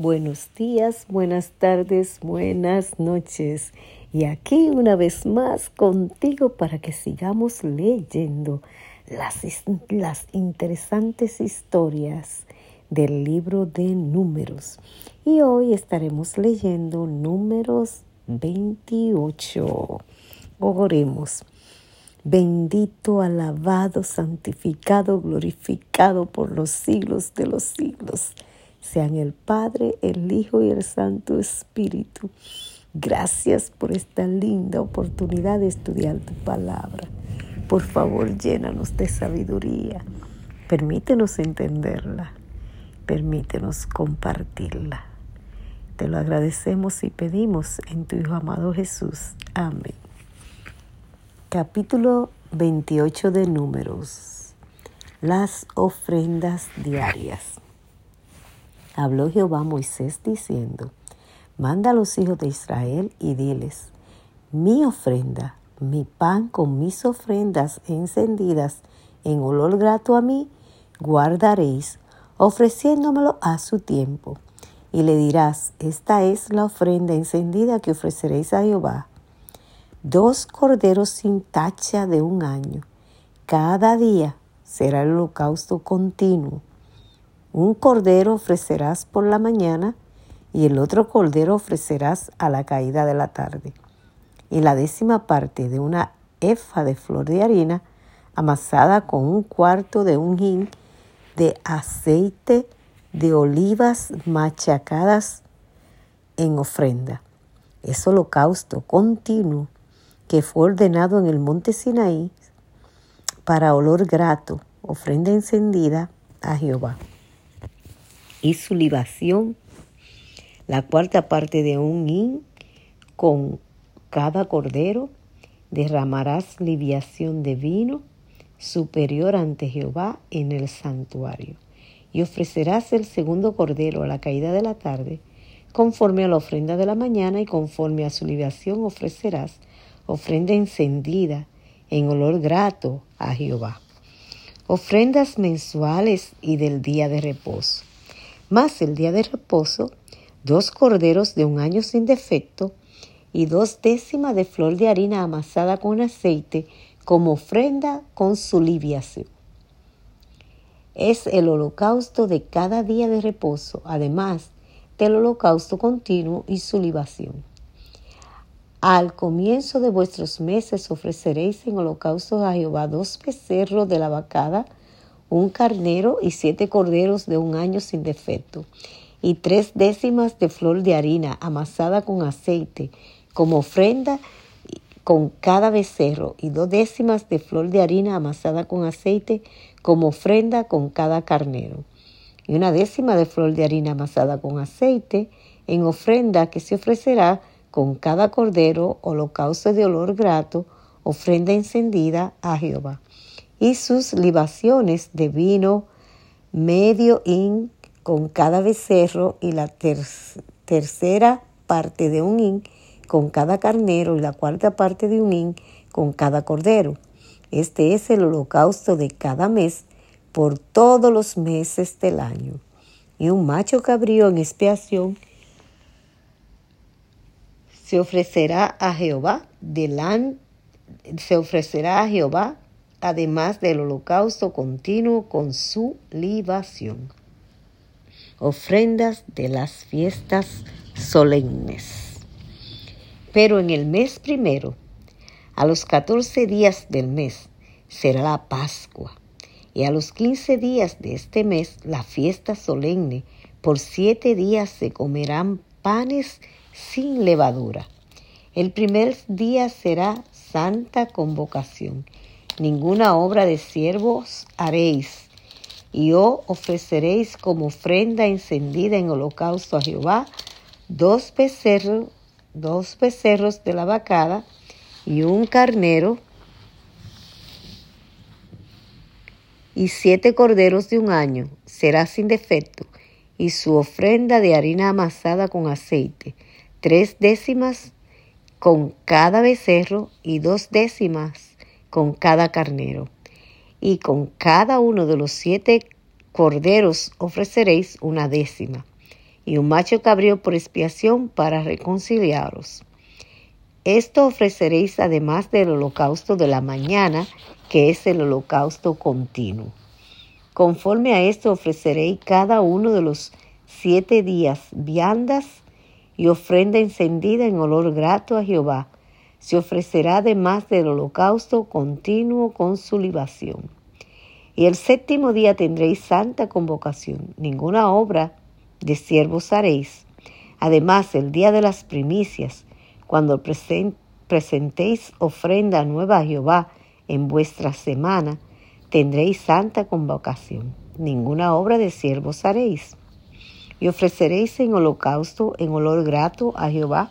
Buenos días, buenas tardes, buenas noches. Y aquí una vez más contigo para que sigamos leyendo las, las interesantes historias del libro de números. Y hoy estaremos leyendo números 28. Oremos. Bendito, alabado, santificado, glorificado por los siglos de los siglos sean el Padre, el Hijo y el Santo Espíritu. Gracias por esta linda oportunidad de estudiar tu palabra. Por favor, llénanos de sabiduría. Permítenos entenderla. Permítenos compartirla. Te lo agradecemos y pedimos en tu Hijo amado Jesús. Amén. Capítulo 28 de Números. Las ofrendas diarias. Habló Jehová a Moisés diciendo, Manda a los hijos de Israel y diles, mi ofrenda, mi pan con mis ofrendas encendidas en olor grato a mí, guardaréis, ofreciéndomelo a su tiempo. Y le dirás, esta es la ofrenda encendida que ofreceréis a Jehová. Dos corderos sin tacha de un año. Cada día será el holocausto continuo un cordero ofrecerás por la mañana y el otro cordero ofrecerás a la caída de la tarde. Y la décima parte de una efa de flor de harina amasada con un cuarto de un hin de aceite de olivas machacadas en ofrenda. Es holocausto continuo que fue ordenado en el monte Sinaí para olor grato, ofrenda encendida a Jehová y su libación, la cuarta parte de un hin con cada cordero, derramarás libación de vino superior ante Jehová en el santuario. Y ofrecerás el segundo cordero a la caída de la tarde, conforme a la ofrenda de la mañana y conforme a su libación ofrecerás ofrenda encendida en olor grato a Jehová. Ofrendas mensuales y del día de reposo más el día de reposo, dos corderos de un año sin defecto y dos décimas de flor de harina amasada con aceite como ofrenda con su libiación. Es el holocausto de cada día de reposo, además del holocausto continuo y su libación. Al comienzo de vuestros meses ofreceréis en holocausto a Jehová dos becerros de la vacada, un carnero y siete corderos de un año sin defecto, y tres décimas de flor de harina amasada con aceite, como ofrenda con cada becerro, y dos décimas de flor de harina amasada con aceite, como ofrenda con cada carnero, y una décima de flor de harina amasada con aceite, en ofrenda que se ofrecerá con cada cordero, holocausto de olor grato, ofrenda encendida a Jehová y sus libaciones de vino medio hin con cada becerro y la tercera parte de un hin con cada carnero y la cuarta parte de un hin con cada cordero. Este es el holocausto de cada mes por todos los meses del año. Y un macho cabrío en expiación se ofrecerá a Jehová delante se ofrecerá a Jehová además del holocausto continuo con su libación. Ofrendas de las fiestas solemnes. Pero en el mes primero, a los catorce días del mes, será la Pascua, y a los quince días de este mes la fiesta solemne. Por siete días se comerán panes sin levadura. El primer día será santa convocación ninguna obra de siervos haréis, y os ofreceréis como ofrenda encendida en holocausto a Jehová dos becerros, dos becerros de la vacada y un carnero y siete corderos de un año, será sin defecto, y su ofrenda de harina amasada con aceite, tres décimas con cada becerro y dos décimas con cada carnero. Y con cada uno de los siete corderos ofreceréis una décima. y un macho cabrío por expiación para reconciliaros. Esto ofreceréis además del holocausto de la mañana, que es el holocausto continuo. Conforme a esto ofreceréis cada uno de los siete días viandas y ofrenda encendida en olor grato a Jehová. Se ofrecerá además del holocausto continuo con su libación. Y el séptimo día tendréis santa convocación. Ninguna obra de siervos haréis. Además, el día de las primicias, cuando presentéis ofrenda nueva a Jehová en vuestra semana, tendréis santa convocación. Ninguna obra de siervos haréis. Y ofreceréis en holocausto en olor grato a Jehová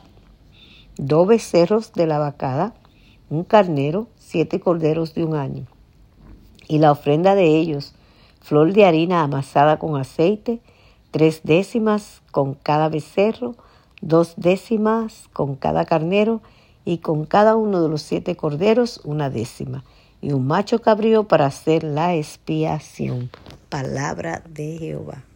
dos becerros de la vacada, un carnero, siete corderos de un año. Y la ofrenda de ellos, flor de harina amasada con aceite, tres décimas con cada becerro, dos décimas con cada carnero y con cada uno de los siete corderos una décima, y un macho cabrío para hacer la expiación. Palabra de Jehová.